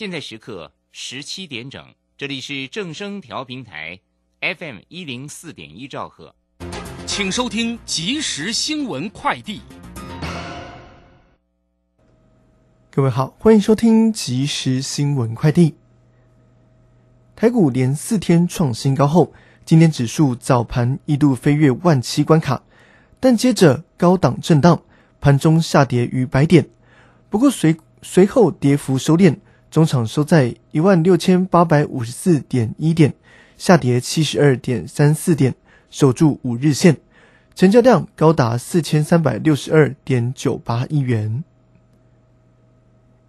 现在时刻十七点整，这里是正声调平台 FM 一零四点一兆赫，请收听即时新闻快递。各位好，欢迎收听即时新闻快递。台股连四天创新高后，今天指数早盘一度飞跃万七关卡，但接着高档震荡，盘中下跌逾百点。不过随随后跌幅收敛，中场收在一万六千八百五十四点一点，下跌七十二点三四点，守住五日线，成交量高达四千三百六十二点九八亿元。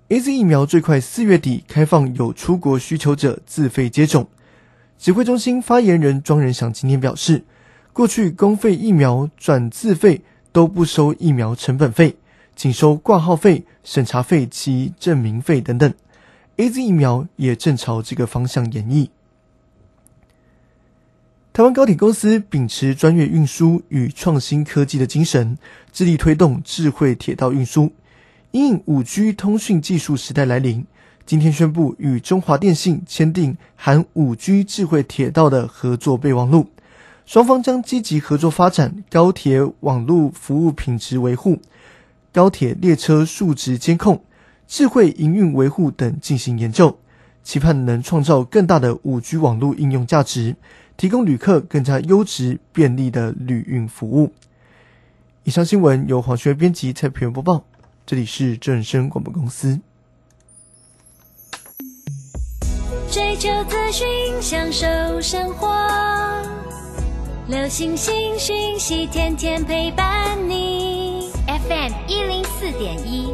A Z 疫苗最快四月底开放，有出国需求者自费接种。指挥中心发言人庄仁祥今天表示，过去公费疫苗转自费都不收疫苗成本费，仅收挂号费、审查费及证明费等等。A Z 疫苗也正朝这个方向演绎。台湾高铁公司秉持专业运输与创新科技的精神，致力推动智慧铁道运输。因五 G 通讯技术时代来临，今天宣布与中华电信签订含五 G 智慧铁道的合作备忘录，双方将积极合作发展高铁网络服务品质维护、高铁列车数值监控、智慧营运维护等进行研究，期盼能创造更大的五 G 网络应用价值，提供旅客更加优质便利的旅运服务。以上新闻由黄轩编辑蔡培元播报。这里是正声广播公司。追求资讯，享受生活，流星星讯息，天天陪伴你。FM 一零四点一，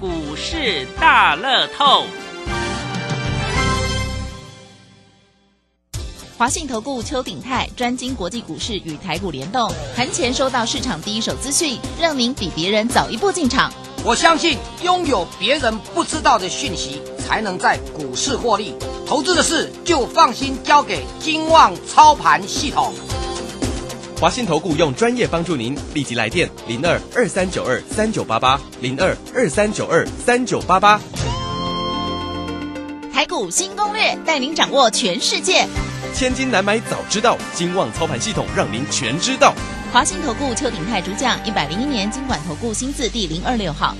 股市大乐透。华信投顾邱鼎泰专精国际股市与台股联动，盘前收到市场第一手资讯，让您比别人早一步进场。我相信拥有别人不知道的讯息，才能在股市获利。投资的事就放心交给金旺操盘系统。华信投顾用专业帮助您，立即来电零二二三九二三九八八零二二三九二三九八八。台股新攻略，带您掌握全世界。千金难买早知道，金旺操盘系统让您全知道。华信投顾邱鼎泰主讲，一百零一年经管投顾新字第零二六号。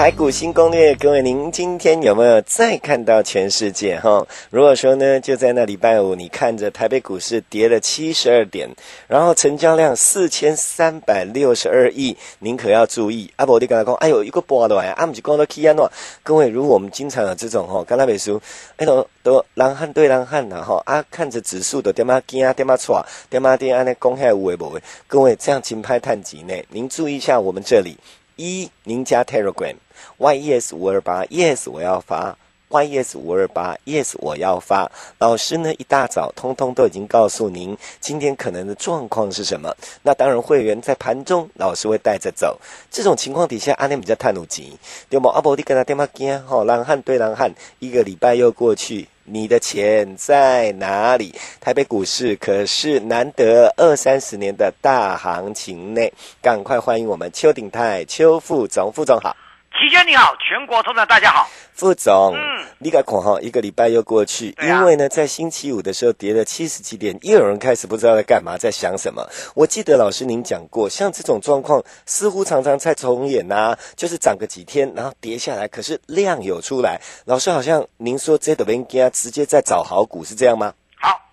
台股新攻略，各位，您今天有没有再看到全世界哈？如果说呢，就在那礼拜五，你看着台北股市跌了七十二点，然后成交量四千三百六十二亿，您可要注意。阿伯，你刚才讲，哎呦，一个波的玩意，阿姆就讲到 K 安诺。各位，如果我们经常有这种哈，刚才美书，哎都都狼汉对狼汉呐哈，啊，看着指数的点嘛惊啊，点嘛错，点嘛点安尼公开无为不为。各位，这样金拍探级内，您注意一下我们这里。一，您加 Telegram，yes 五二八，yes 我要发，yes 五二八，yes 我要发。老师呢，一大早通通都已经告诉您今天可能的状况是什么。那当然，会员在盘中，老师会带着走。这种情况底下，阿内比较探努急，对吗？阿伯你跟他电话讲，吼，狼汉对狼汉，一个礼拜又过去。你的钱在哪里？台北股市可是难得二三十年的大行情内，赶快欢迎我们邱鼎泰邱副总，副总好，齐娟你好，全国投资大家好。副总，嗯，你该看哈，一个礼拜又过去，因为呢，在星期五的时候跌了七十几点，又有人开始不知道在干嘛，在想什么。我记得老师您讲过，像这种状况似乎常常在重演呐，就是涨个几天，然后跌下来，可是量有出来。老师好像您说这的边家直接在找好股，是这样吗？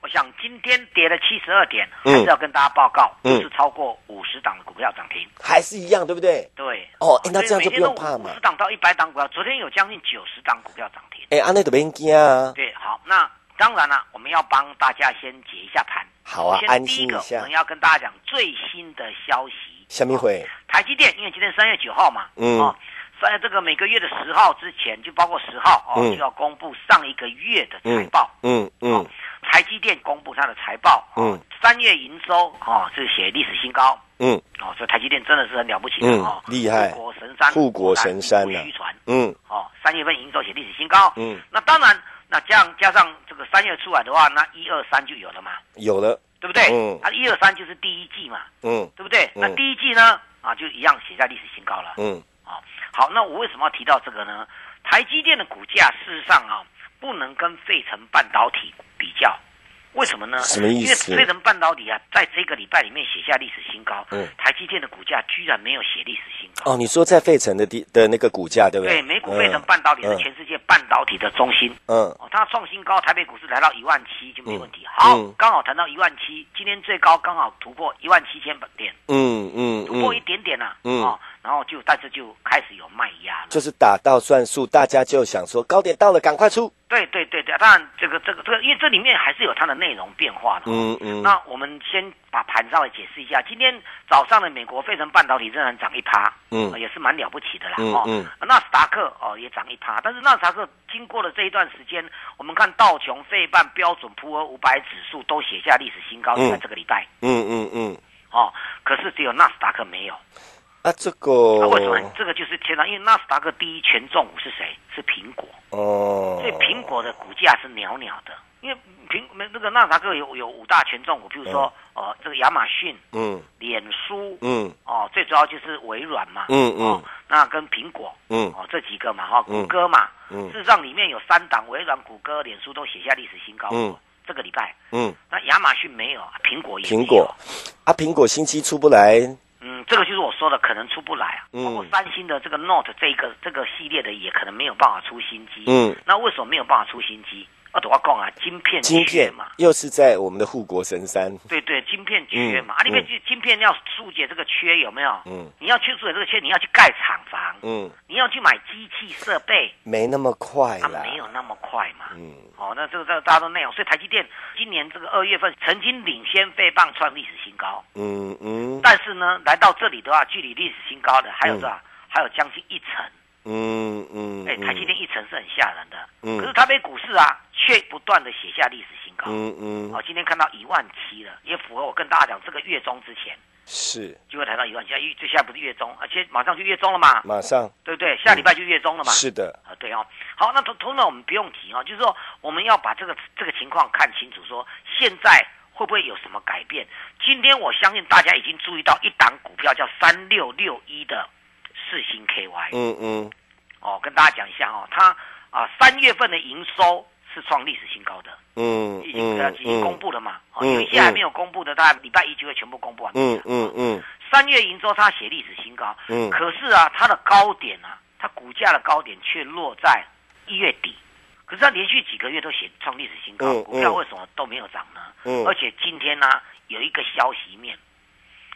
想今天跌了七十二点，还是要跟大家报告，就是超过五十档的股票涨停，还是一样，对不对？对。哦，那这样就不用怕嘛。五十档到一百档股票，昨天有将近九十档股票涨停。哎，安内的边惊啊。对，好，那当然了，我们要帮大家先解一下盘。好啊，安心一下。我们要跟大家讲最新的消息。下面会。台积电，因为今天三月九号嘛，嗯，哦，在这个每个月的十号之前，就包括十号哦，嗯就要公布上一个月的财报。嗯嗯台积电公布它的财报，哦嗯，三月营收哦是写历史新高。嗯。哦，所以台积电真的是很了不起的嗯哦，厉害。护国神山，护国神山呐呐，虚传嗯。哦，三月份营收写历史新高，嗯，那当然，那这样加上这个三月出来的话，那一二三就有了嘛，有了，对不对？嗯。那一二三就是第一季嘛，嗯。对不对？嗯。那第一季呢，啊就一样写在历史新高了。嗯。好，那我为什么要提到这个呢？台积电的股价事实上啊，不能跟费城半导体为什么呢？什么意思因为费城半导体啊，在这个礼拜里面写下历史新高，嗯台积电的股价居然没有写历史新高。哦，你说在费城的地的那个股价对不对，对？美股费城半导体是嗯全世界半导体的中心。嗯哦，它创新高，台北股市来到一万七就没问题。好嗯，刚好谈到一万七，今天最高刚好突破一万七千点，嗯嗯突破一嗯，点点啦、嗯哦，然后就但是就开始有卖压了。就是打到算数，大家就想说高点到了，赶快出。对对对对，当然这个这个这个，因为这里面还是有它的内容变化的、哦。嗯嗯那我们先把盘稍微解释一下，今天早上的美国费城半导体仍然涨一趴，嗯呃也是蛮了不起的啦。哦，嗯嗯纳斯达克哦也涨一趴，但是纳斯达克经过了这一段时间，我们看道琼、费半、标准普尔五百指数都写下历史新高，在这个礼拜嗯嗯嗯，哦，可是只有纳斯达克没有。啊这个啊、为什么？这个就是天上，因为纳斯达克第一权重股是谁？是苹果。哦，所以苹果的股价是袅袅的，因为苹那那个纳斯达克有有五大权重股，譬如说、呃这个亚马逊、嗯。脸书，嗯。哦最主要就是微软嘛，嗯嗯。哦那跟苹果嗯。哦这几个嘛哈，嗯。谷歌嘛，嗯。事实上里面有三档，微软、谷歌、脸书都写下历史新高，嗯。这个礼拜，嗯，那亚马逊没有，苹果苹果。啊，苹果星期出不来，嗯，这个就是我说的，可能出不来啊。嗯包括三星的这个 Note 这个这个系列的，也可能没有办法出新机。嗯，那为什么没有办法出新机？啊，我讲啊，晶片晶片缺嘛。又是在我们的护国神山。对对，晶片缺嘛，嗯啊，你面嗯晶片要疏解这个缺有没有？嗯你要去疏解这个缺，你要去盖厂房，嗯，你要去买机器设备，没那么快啊，啦。没有那么快嘛。嗯哦，那这个这个大家都那样，所以台积电今年这个二月份曾经领先费棒创历史新高，嗯嗯但是呢，来到这里的话，距离历史新高的还有多少？还有将近一成。嗯嗯，哎，台积电一成是很吓人的。嗯可是台北股市啊，却不断的写下历史新高。嗯嗯哦，今天看到一万七了，也符合我跟大家讲，这个月中之前是就会谈到一万七，因为这现在不是月中，而且马上就月中了嘛，马上对不对？下礼拜就月中了嘛。是的，啊，对哦。好，那同同呢，我们不用提哦，就是说我们要把这个这个情况看清楚，说现在会不会有什么改变？今天我相信大家已经注意到一档股票叫三六六一的四星 KY，、嗯嗯哦，跟大家讲一下哦，它啊三月份的营收是创历史新高的，嗯已经呃已经公布了嘛，有一些还没有公布的，大概礼拜一就会全部公布完。嗯嗯嗯。三月营收它写历史新高，嗯。可是啊，它的高点啊，它股价的高点却落在一月底。可是它连续几个月都写创历史新高，嗯股票嗯。为什么都没有涨呢？嗯。而且今天呢、有一个消息面，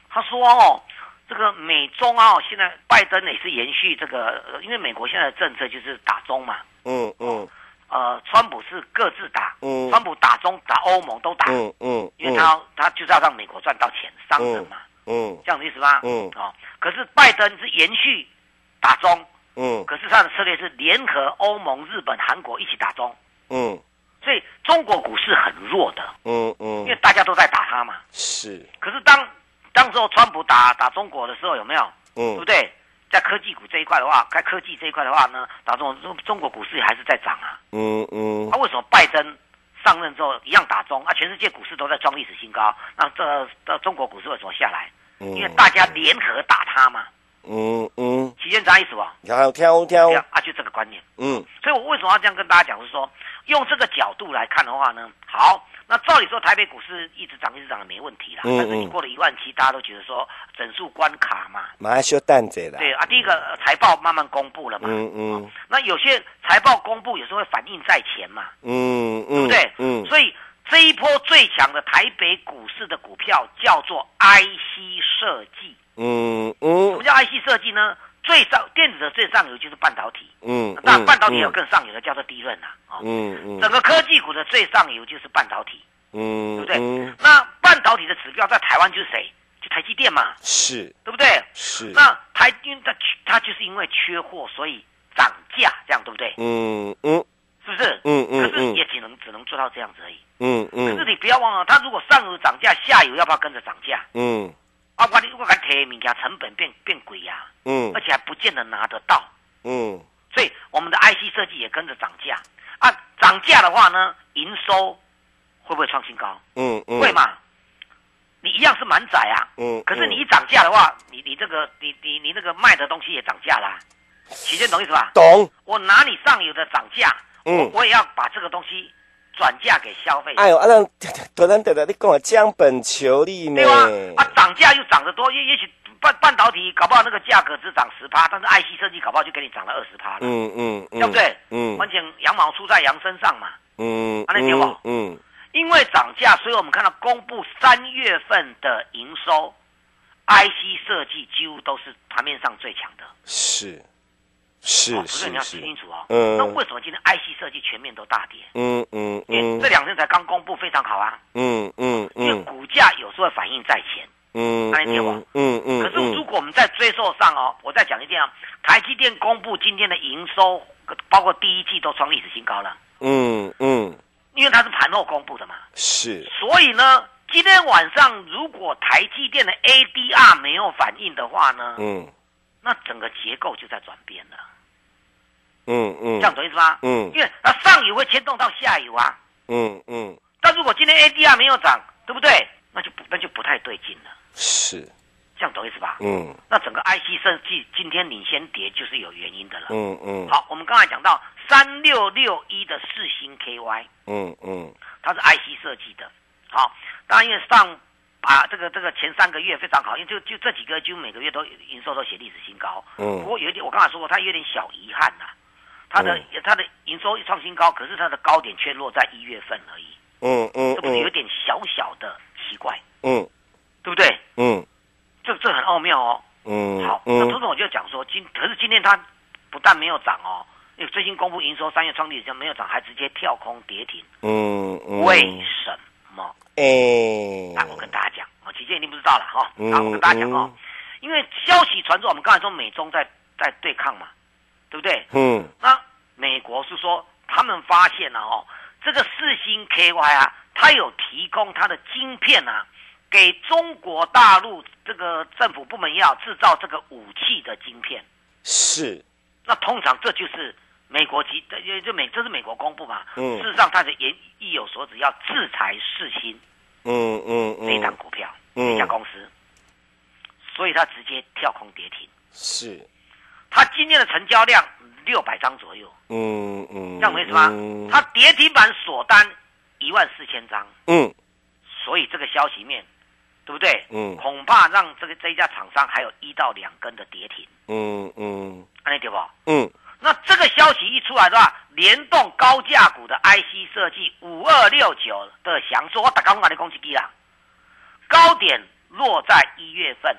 他说哦，这个美中啊，现在拜登也是延续这个，呃因为美国现在的政策就是打中嘛，嗯嗯呃，川普是各自打，嗯。川普打中打欧盟都打，嗯嗯，因为他要他就是要让美国赚到钱，商人嘛，嗯这样的意思吗？嗯。哦，可是拜登是延续打中，嗯。可是他的策略是联合欧盟、日本、韩国一起打中，嗯。所以中国股市很弱的，嗯嗯。因为嗯，大家都在打他嘛。是，可是当当时候川普打打中国的时候，有没有？嗯。对不嗯对？在科技股这一块的话，在科技这一块的话呢，打中中中国股市还是在涨啊。嗯嗯那、为什么拜登上任之后一样打中啊？全世界股市都在创历史新高，那这这中国股市为什么下来？嗯，因为大家联合打他嘛。嗯嗯，期间啥意思不？跳跳跳对，啊，啊就这个观念。嗯所以我为什么要这样跟大家讲？是说用这个角度来看的话呢，好，那照理说台北股市一直涨一直涨的没问题啦。嗯但是你嗯过了一万七，大家都觉得说整数关卡嘛。马上修蛋子啦，对啊，第一个呃财报慢慢公布了嘛。嗯嗯那有些财报公布有时候会反映在前嘛，嗯嗯，对不对？嗯所以这一波最强的台北股市的股票叫做 IC 设计。嗯嗯什么嗯叫 IC 设计呢？最上电子的最上游就是半导体，嗯，当然半导体有更上游的叫做低润呐。哦，嗯嗯整个科技股的最上游就是半导体，嗯，对不对？嗯那半导体的指标在台湾就是谁？就台积电嘛，是对不对？是，那台因为它它就是因为缺货，所以涨价，这样对不对？嗯嗯是不是？嗯嗯可是嗯也只能只能做到这样子而已。嗯嗯可是你不要忘了，它如果上游涨价，下游要不要跟着涨价？嗯啊，我你我敢提物件成本变变贵呀、嗯而且还不见得拿得到，嗯所以我们的 IC 设计也跟着涨价啊。涨价的话呢，营收会不会创新高？嗯嗯，会？嘛？你一样是满载啊，嗯，可是你一涨价的话，你你这个你你你那个卖的东西也涨价啦，起见懂意思吧？懂？我拿你上游的涨价，我嗯，我也要把这个东西转嫁给消费者，哎呦，啊，咱 突然得得你跟我降本求利呢对？吧？啊，涨价又涨得多，也也许半半导体搞不好那个价格只涨十趴，但是 IC 设计搞不好就给你涨了二十趴了，嗯嗯嗯，对不对？嗯完全羊毛出在羊身上嘛。嗯啊那对不嗯嗯因为涨价，所以我们看到公布三月份的营收，IC 设计几乎都是盘面上最强的。是是哦，不是你要听清楚哦。嗯那为什么今天 IC 设计全面都大跌？嗯嗯因为嗯这两天才刚公布，非常好啊。嗯嗯因为嗯股价有时候反应在前。嗯那你听我嗯嗯，可是如果我们在追溯上哦，我再讲一遍啊，台积电公布今天的营收，包括第一季都创历史新高了，嗯嗯因为它是盘后公布的嘛。是所以呢，今天晚上如果台积电的 ADR 没有反应的话呢，嗯那整个结构就在转变了，嗯嗯这样懂意思吗？嗯因为它上游会牵动到下游啊。嗯嗯但如果今天 ADR 没有涨，对不对？那就不那就不太对劲了，是这样懂意思吧？嗯那整个 IC 设计今天领先跌就是有原因的了。嗯嗯好，我们刚才讲到三六六一的四星 KY，嗯嗯它是 IC 设计的。好，当然因为上啊这个这个前三个月非常好，因为就就这几个就每个月都营收都写历史新高。嗯不嗯过有一点我刚才说过，它有点小遗憾呐、它的、它的营收一创新高，可是它的高点却落在一月份而已，嗯嗯这不是有点小小的奇怪，嗯对不对？嗯这这很奥妙哦。嗯好，那嗯周总我就讲说，今可是今天它不但没有涨哦，因为最新公布营收三月创历史新高没有涨，还直接跳空跌停，嗯嗯，为什么？哎，那我跟大家讲，哦，琪姐一定不知道了哈。嗯好，我跟大家讲哦，因为消息传出，我们刚才说美中在在对抗嘛，对不对？嗯那美国是说他们发现了哦，这个四星 KY 啊，它有提供它的晶片啊，给中国大陆这个政府部门也好制造这个武器的晶片。是那通常这就是美国籍，就就美这是美国公布嘛。嗯事实上，它是也意有所指，要制裁四星嗯嗯这一档嗯股票、嗯这家公司，所以它直接跳空跌停。是它今天的成交量六百张左右，嗯嗯，这样没什么。嗯。它跌停板锁单一万四千张，嗯。所以这个消息面，对不对？嗯。恐怕让这个这一家厂商还有一到两根的跌停，嗯嗯。安利对不？嗯。那这个消息一出来的话，联动高价股的 IC 设计五二六九的翔硕，我打刚刚的攻击机啦，高点落在一月份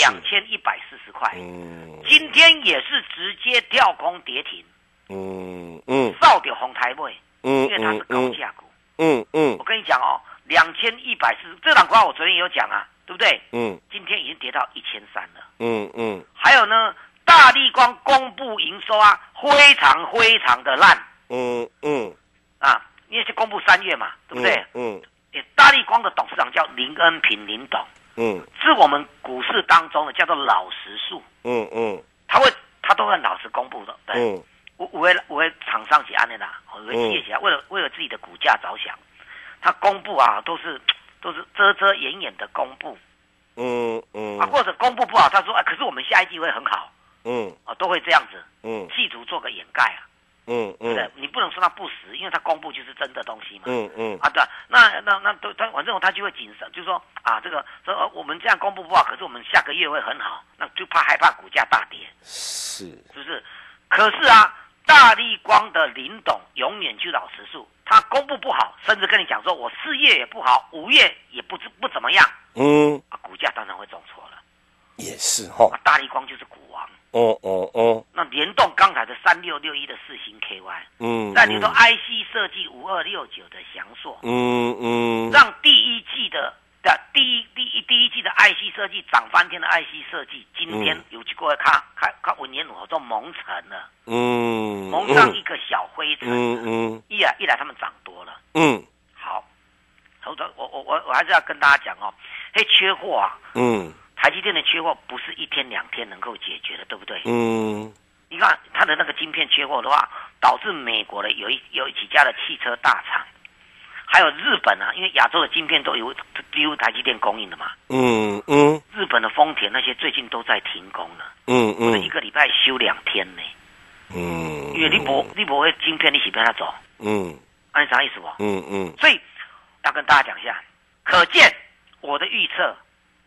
两千一百四十块，嗯。今天也是直接跳空跌停，嗯嗯。扫掉红台位，嗯因为它是高价股。嗯嗯。我跟你讲哦，两千一百四，这档股票我昨天也有讲啊，对不对？嗯。今天已经跌到一千三了。嗯嗯。还有呢，大力光公布营收啊，非常非常的烂。嗯嗯，啊，因为是公布三月嘛，对不对？嗯也大力光的董事长叫林恩平林董，嗯。是我们股市当中的叫做老实数，嗯嗯。他会他都会老实公布的，对。嗯。五五位五位厂商是安的啦，有位企业家为了为了自己的股价着想，他公布啊都是都是遮遮掩掩的公布。嗯嗯。啊，或者公布不好，他说啊，可是我们下一季会很好。嗯。啊，都会这样子，嗯。企图做个掩盖啊，嗯嗯对嗯？你不能说他不实，因为他公布就是真的东西嘛。嗯嗯啊，对啊，那那那都他反正他就会谨慎，就是说啊，这个说、呃、我们这样公布不好，可是我们下个月会很好，那就怕害怕股价大跌，是是不是？可是啊，大力光的林董永远就老实数，他公布不好，甚至跟你讲说我四月也不好，五月也不不怎么样嗯啊，股价当然会重挫了。也是哈啊，大力光就是股王，哦哦哦。那联动刚才的三六六一的四星 KY，嗯再比如说 IC 设计五二六九的翔硕，嗯嗯让第一季的的第一第一第一季的 IC 设计涨翻天的 IC 设计，今天有去过看看看文言我都蒙尘了，嗯，蒙上一个小灰尘。嗯嗯。一来一来他们涨多了，嗯。好，我我我我我还是要跟大家讲哦，嘿，缺货啊，嗯台积电的缺货不是一天两天能够解决的，对不对？嗯。你看它的那个晶片缺货的话，导致美国的有一有几家的汽车大厂，还有日本啊，因为亚洲的晶片都由几乎台积电供应的嘛，嗯嗯。日本的丰田那些最近都在停工了，嗯或者一嗯个礼拜休两天呢，嗯，因为你不你不会晶片，你是跟他走，嗯。按啥意思不？嗯嗯。所以要跟大家讲一下，可见我的预测啊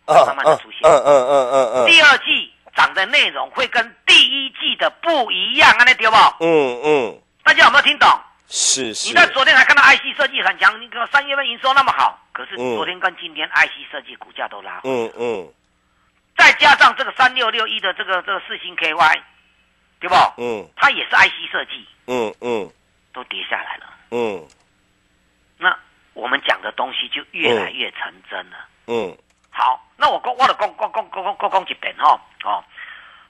慢慢的出现。嗯嗯嗯嗯嗯第二季涨的内容会跟第一季的不一样，安尼对不？嗯嗯，大家有没有听懂？是是你在昨天还看到 IC 设计很强，你看三月份营收那么好，可是嗯昨天跟今天 IC 设计股价都拉，嗯嗯再加上这个三六六一的这个这个四星 KY，对不？嗯它也是 IC 设计，嗯嗯都跌下来了。嗯那我们讲的东西就越来越成真了。嗯好，那我讲我的讲讲讲讲讲讲一遍哈哦，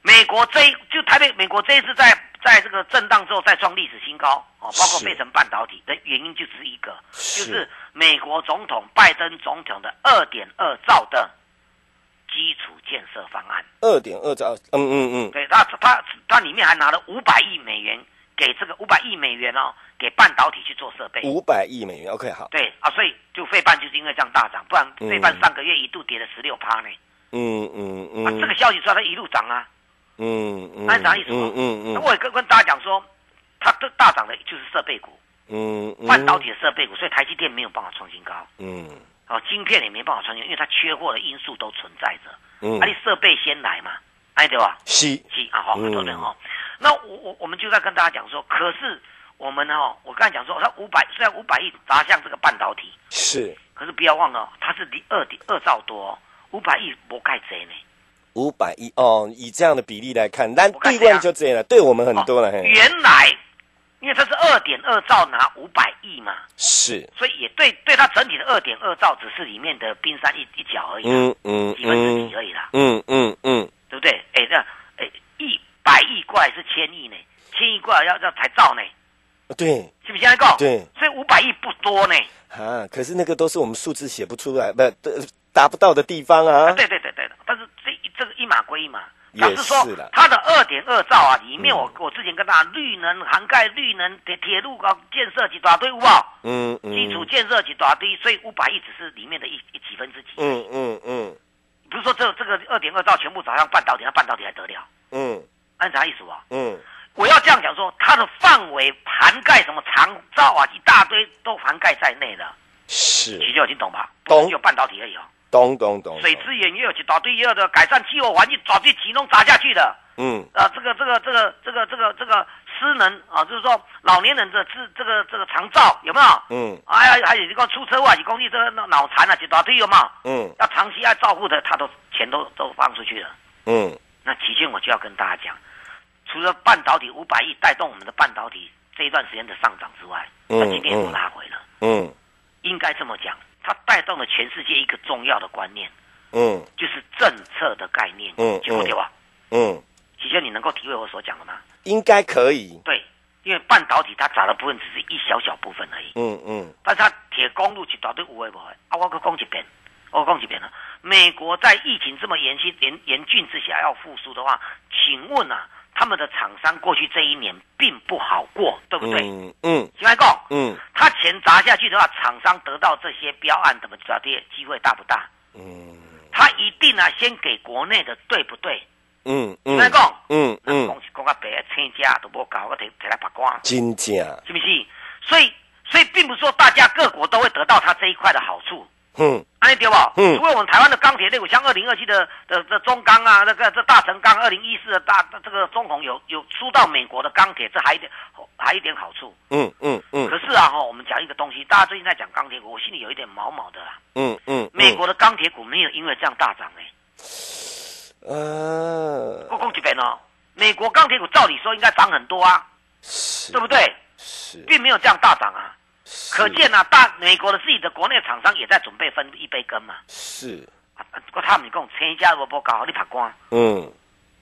美国这一就台北美国这一次在在这个震荡之后再创历史新高哦，包括是。费城半导体的原因就只一个，是。就是美国总统拜登总统的二点二兆的基础建设方案。二点二兆，嗯嗯嗯。对，他他他里面还拿了五百亿美元给这个五百亿美元哦，给半导体去做设备。五百亿美元，OK 好，对啊，所以就费半就是因为这样大涨，不然嗯费半上个月一度跌了十六趴呢。嗯嗯啊，嗯，这个消息出来，它一路涨啊。嗯嗯，按啥意思嗯嗯嗯那我也跟跟大家讲说，它这大涨的就是设备股，嗯嗯，半导体的设备股，所以台积电没有办法创新高，嗯哦，晶片也没办法创新，因为它缺货的因素都存在着。嗯啊，你设备先来嘛，哎对吧？是。是啊，好，嗯。很多人哦。那我我我们就在跟大家讲说，可是我们哦，我刚才讲说，它五百虽然五百亿砸向这个半导体，是。可是不要忘了哦，它是离二点二兆多、哦，五百亿不盖贼呢。五百亿哦，以这样的比例来看，但对我看这样万就这样了，对我们很多了，嘿，原来因为它是二点二兆拿五百亿嘛，是，所以也对对它整体的二点二兆只是里面的冰山一一角而已啦，嗯嗯几分之嗯。几而已啦，嗯嗯嗯，对不对？哎，这哎一百亿过来是千亿呢，千亿过来要要才兆呢，对是不是这样讲？对所以五百亿不多呢。啊，可是那个都是我们数字写不出来，不呃达不到的地方啊啊，，对对对对，但是这这个一码归一码，也表示说它的二点二兆啊，里面嗯我、我之前跟大家绿能涵盖绿能铁铁路高建设一大堆，有无好？嗯嗯，基础建设一大堆，所以五百亿只是里面的一一几分之几。嗯嗯这这个二点二兆全部找上半导体，那半导体还得了？嗯按啥意思啊？嗯我要这样讲说，它的范围涵盖什么长照啊，一大堆都涵盖在内的，是，其实已经懂吧？懂有半导体而已哦，懂懂懂，水资源也有一大堆也有的，改善气候环境，早就集中砸下去的。嗯啊，这个这个这个这个这个这个失能啊，就是说老年人的这这个这个长照有没有？嗯哎呀，还有一个出车祸，一公里这个脑残啊，一大堆有没有？嗯要长期要照顾的，他都钱都都放出去了。嗯那期间我就要跟大家讲，除了半导体五百亿带动我们的半导体这一段时间的上涨之外，嗯那今天也都拉回了。嗯应该这么讲，它带动了全世界一个重要的观念，嗯就是政策的概念。嗯结果对吧？嗯，期间你能够体会我所讲的吗？应该可以，对，因为半导体它砸的部分只是一小小部分而已，嗯嗯但是它铁公路一大堆有诶无诶，啊，我搁讲一遍，我讲一遍了。美国在疫情这么严峻严严峻之下要复苏的话，请问啊，他们的厂商过去这一年并不好过，对不对？嗯嗯请问讲，嗯他钱砸下去的话，厂商得到这些标案怎么砸跌机会大不大？嗯他一定啊，先给国内的，对不对？嗯请问讲，嗯嗯讲嗯，是讲啊白请假都无搞，我摕摕来曝光。真正，是不是？所以，所以并不是说大家各国都会得到它这一块的好处，嗯安尼对不？嗯除了我们台湾的钢铁类股，像二零二七的的的中钢啊，那个这大成钢，二零一四的大这个中红有有输到美国的钢铁，这还一点还一点好处。嗯嗯嗯可是啊哈，我们讲一个东西，大家最近在讲钢铁股，我心里有一点毛毛的啦。嗯嗯，美国的钢铁股没有因为这样大涨哎、呃我讲这边哦，美国钢铁股照理说应该涨很多啊，对不对？是，并没有这样大涨啊。可见啊，大美国的自己的国内厂商也在准备分一杯羹嘛。是，他们讲，成家萝卜糕，你拍光，嗯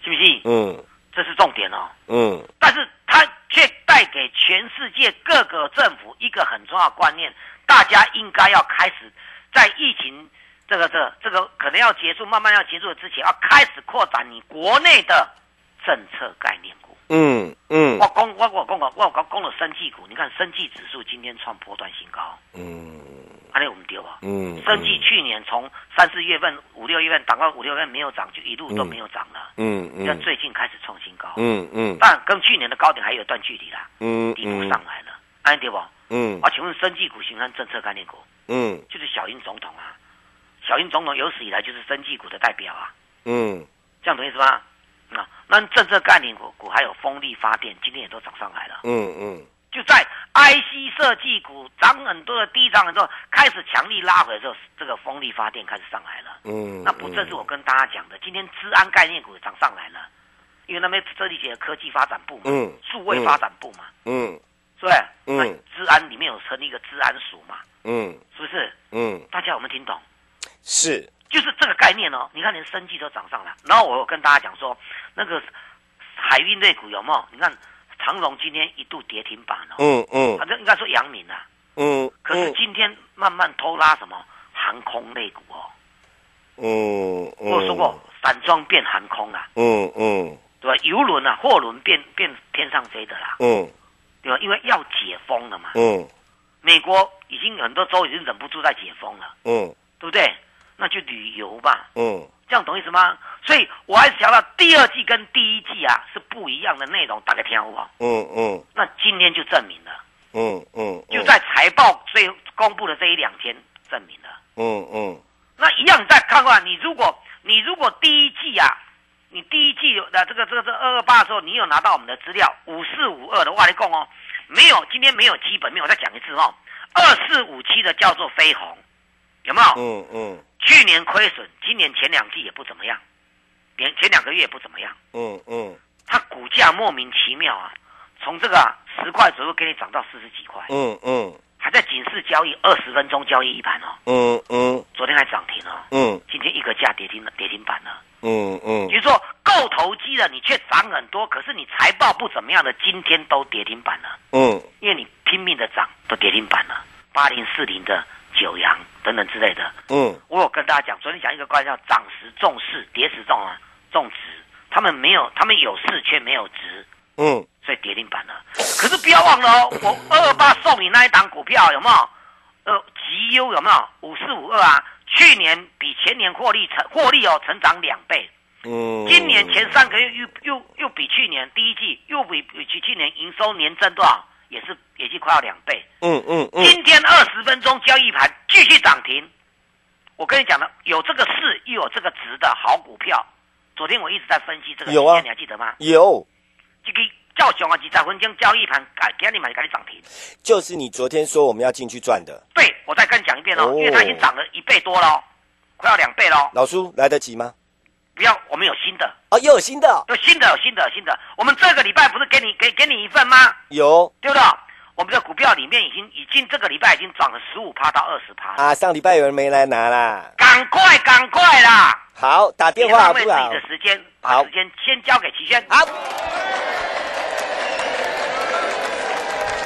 是不是？嗯这是重点哦。嗯但是它却带给全世界各个政府一个很重要的观念，大家应该要开始在疫情这个这个这个可能要结束，慢慢要结束之前，要开始扩展你国内的政策概念股。嗯嗯我讲我我讲我我讲讲了生技股，你看生技指数今天创波段新高，嗯安利我们丢啊。嗯，生技去年从三四月份、五六月份涨到五六月份没有涨，就一路都没有涨了。嗯嗯，但最近开始创新高，嗯嗯但跟去年的高点还有一段距离啦，嗯底部上来了，安对不？嗯啊，请问生技股形成政策概念股，嗯就是小英总统啊，小英总统有史以来就是生技股的代表啊，嗯这样懂意思吧？那那政策概念股股还有风力发电，今天也都涨上来了。嗯嗯就在 IC 设计股涨很多的低涨很多，开始强力拉回的时候，这个风力发电开始上来了。嗯，那不正是我跟大家讲的，今天治安概念股也涨上来了，因为那边这里写科技发展部嘛，嗯数位发展部嘛，嗯是不是？嗯治安里面有成立一个治安署嘛，嗯是不是？嗯大家有没有听懂？是，就是这个概念哦。你看连生技都涨上来，然后我有跟大家讲说，那个海运类股有没有？你看长荣今天一度跌停板哦，嗯嗯。反正应该说阳明啊，嗯，可是今天慢慢偷拉什么航空类股哦。嗯嗯，我有说过，散装变航空啦，嗯嗯。对吧？游轮啊，货轮变变天上飞的啦，嗯。对吧？因为要解封了嘛，嗯。美国已经很多州已经忍不住在解封了，嗯。对不对？那就旅游吧，嗯这样懂意思吗？所以我还是强调第二季跟第一季啊是不一样的内容，大家听好不好？嗯嗯那今天就证明了，嗯嗯，就在财报最公布的这一两天证明了。嗯嗯那一样，你再看看，你如果你如果第一季啊，你第一季的这个这个这二二八的时候，你有拿到我们的资料五四五二的话，你讲哦，没有，今天没有基本面，我再讲一次哦，二四五七的叫做飞鸿，有没有？嗯嗯去年亏损，今年前两季也不怎么样，连前两个月也不怎么样，嗯嗯。它股价莫名其妙啊，从这个啊十块左右给你涨到四十几块，嗯嗯。还在警示交易二十分钟交易一盘哦，嗯嗯。昨天还涨停哦，嗯。今天一个价跌停了，跌停板了。嗯嗯。比如说够投机的，你却涨很多，可是你财报不怎么样的，今天都跌停板了，嗯。因为你拼命的涨，都跌停板了。八零四零的九阳等等之类的，嗯我有跟大家讲，昨天讲一个观念叫涨时重视，跌时重啊重值，他们没有，他们有势却没有值，嗯所以跌停板了。可是不要忘了哦，我二二八送你那一档股票有没有？呃，绩优有没有？五四五二啊，去年比前年获利成获利哦成长两倍。嗯，今年前三个月又又又比去年第一季又比比去去年营收年增多少？也是也是快要两倍。嗯嗯嗯今天二十分钟交易盘继续涨停，我跟你讲了，有这个市又有这个值的好股票。昨天我一直在分析这个有啊你还记得吗？有，这个叫熊啊，几十分钟交易盘改给你买赶紧涨停。就是你昨天说我们要进去赚的，对，我再跟你讲一遍哦，哦因为它已经涨了一倍多了哦，快要两倍了哦。老叔来得及吗？不要，我们有新的，哦，又有新的哦，有新的，有新的，有新的。我们这个礼拜不是给你给给你一份吗？有对不对？我们的股票里面已经已经这个礼拜已经涨了十五趴到二十趴，啊，上礼拜有人没来拿啦。赶快赶快啦！好，打电别话好不好浪费自己的？时间，把好时间先交给齐轩。好。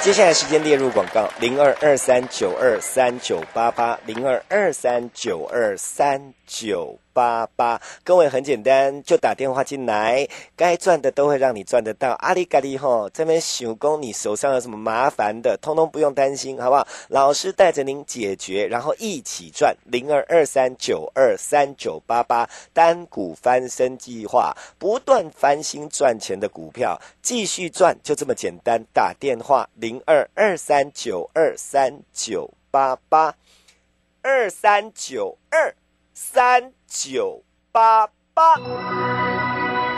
接下来时间列入广告，零二二三九二三九八八，零二二三九二三九八八。各位很简单，就打电话进来，该赚的都会让你赚得到。阿里嘎里吼，这边手工你手上有什么麻烦的，通通不用担心，好不好？老师带着您解决，然后一起赚。零二二三九二三九八八，单股翻身计划，不断翻新赚钱的股票，继续赚，就这么简单。打电话零二二三九二三九八八，二三九二三九八八。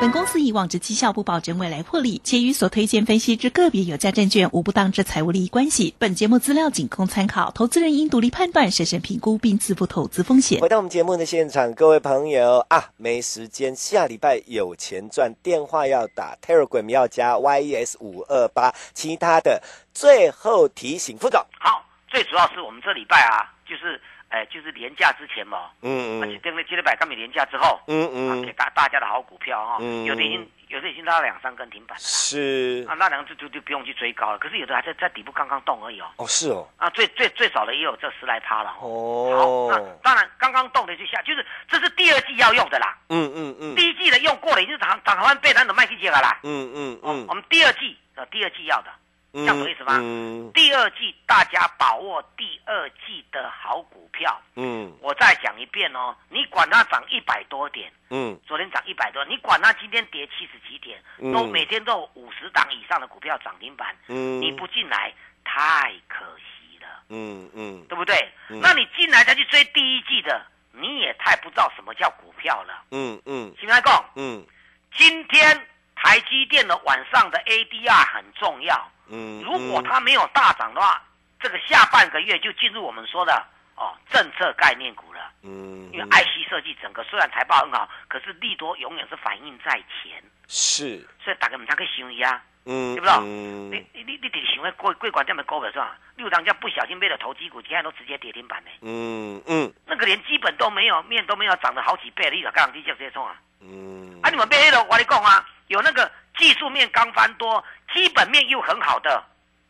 本公司以往之绩效不保证未来获利，且与所推荐分析之个别有价证券无不当之财务利益关系。本节目资料仅供参考，投资人应独立判断、审慎评估并自负投资风险回。到我们节目的现场，各位朋友啊，没时间，下礼拜有钱赚，电话要打，Telegram 要加 YES 五二八，其他的最后提醒副总。好，最主要是我们这礼拜啊，就是哎，就是年假之前嘛，嗯嗯而且跟那接礼拜刚美年假之后，嗯嗯，给嗯，大大家的好股票哈、嗯有的已经有的已经拉了两三根停板了。是啊，那两个就就就不用去追高了，可是有的还在在底部刚刚动而已哦。哦，是哦，啊，最最最少的也有这十来趴了哦。那当然刚刚动的就下，就是这是第二季要用的啦。嗯嗯嗯第一季的用过了，已经涨涨完被单的卖去接了啦。嗯嗯哦嗯，我们第二季呃第二季要的，嗯，这样懂意思吗？嗯。第二季大家把握第二季的好股票。嗯。我再讲一遍哦，你管它涨一百多点，嗯。昨天涨一百多，你管它今天跌七十几点，嗯。都每天都有五十档以上的股票涨停板，嗯，你不进来太可惜了，嗯嗯。对不对？嗯。那你进来再去追第一季的，你也太不知道什么叫股票了。嗯嗯。行不行？讲，嗯。今天台积电的晚上的 ADR 很重要，嗯，如果它没有大涨的话，这个下半个月就进入我们说的哦政策概念股了。嗯，因为 IC 设计整个虽然财报很好，可是利多永远是反映在前，是，所以大家唔通去想伊啊。嗯，对不对嗯你你你你得想迄贵贵管这么高的是吧？六张家不小心被了投机股，现在都直接跌停板呢。嗯嗯那个连基本都没有，面都没有涨了好几倍了，你咋干地就直接冲啊？嗯，啊，你们被黑了，我跟你讲啊，有那个技术面刚翻多，基本面又很好的，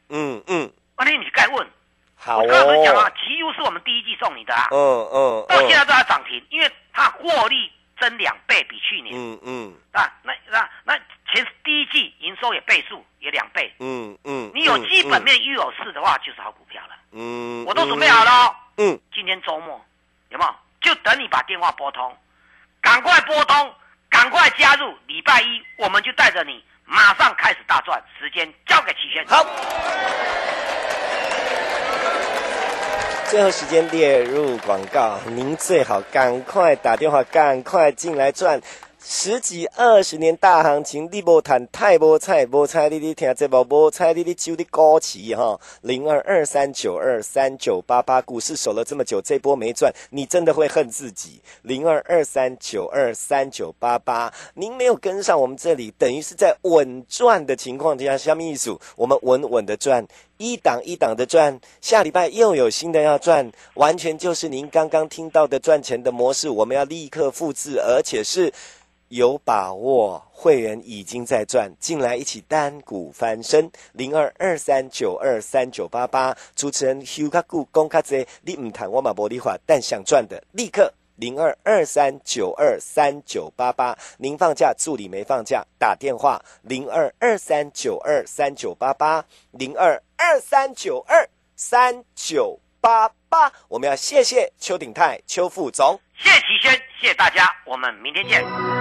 嗯嗯，啊，那你该问。好我刚才讲啊哦，，奇优是我们第一季送你的啊，嗯嗯，到现在都要涨停，因为它获利增两倍，比去年。嗯嗯。啊，那那那前第一季营收也倍数也两倍，嗯嗯，你有基本面又有势的话，就是好股票了。嗯，嗯，我都准备好了哦，嗯，今天周末有没有？就等你把电话拨通，赶快拨通，赶快加入。礼拜一我们就带着你马上开始大赚，时间交给齐宣。好。最后时间列入广告，您最好赶快打电话，赶快进来赚十几二十年大行情，你无谈太无菜，无菜你你听这无无菜你你揪你高旗哈，零二二三九二三九八八，股市守了这么久，这波没赚，你真的会恨自己。零二二三九二三九八八，您没有跟上我们这里，等于是在稳赚的情况之下，下面一组我们稳稳的赚。一档一档的赚，下礼拜又有新的要赚，完全就是您刚刚听到的赚钱的模式，我们要立刻复制，而且是有把握。会员已经在赚，进来一起单股翻身，零二二三九二三九八八。主持人 Hugh 卡股公卡贼，你唔谈我马玻璃话，但想赚的立刻。零二二三九二三九八八，您放假，助理没放假，打电话零二二三九二三九八八，零二二三九二三九八八。我们要谢谢邱鼎泰邱副总。谢谢齐轩，谢大家，我们明天见。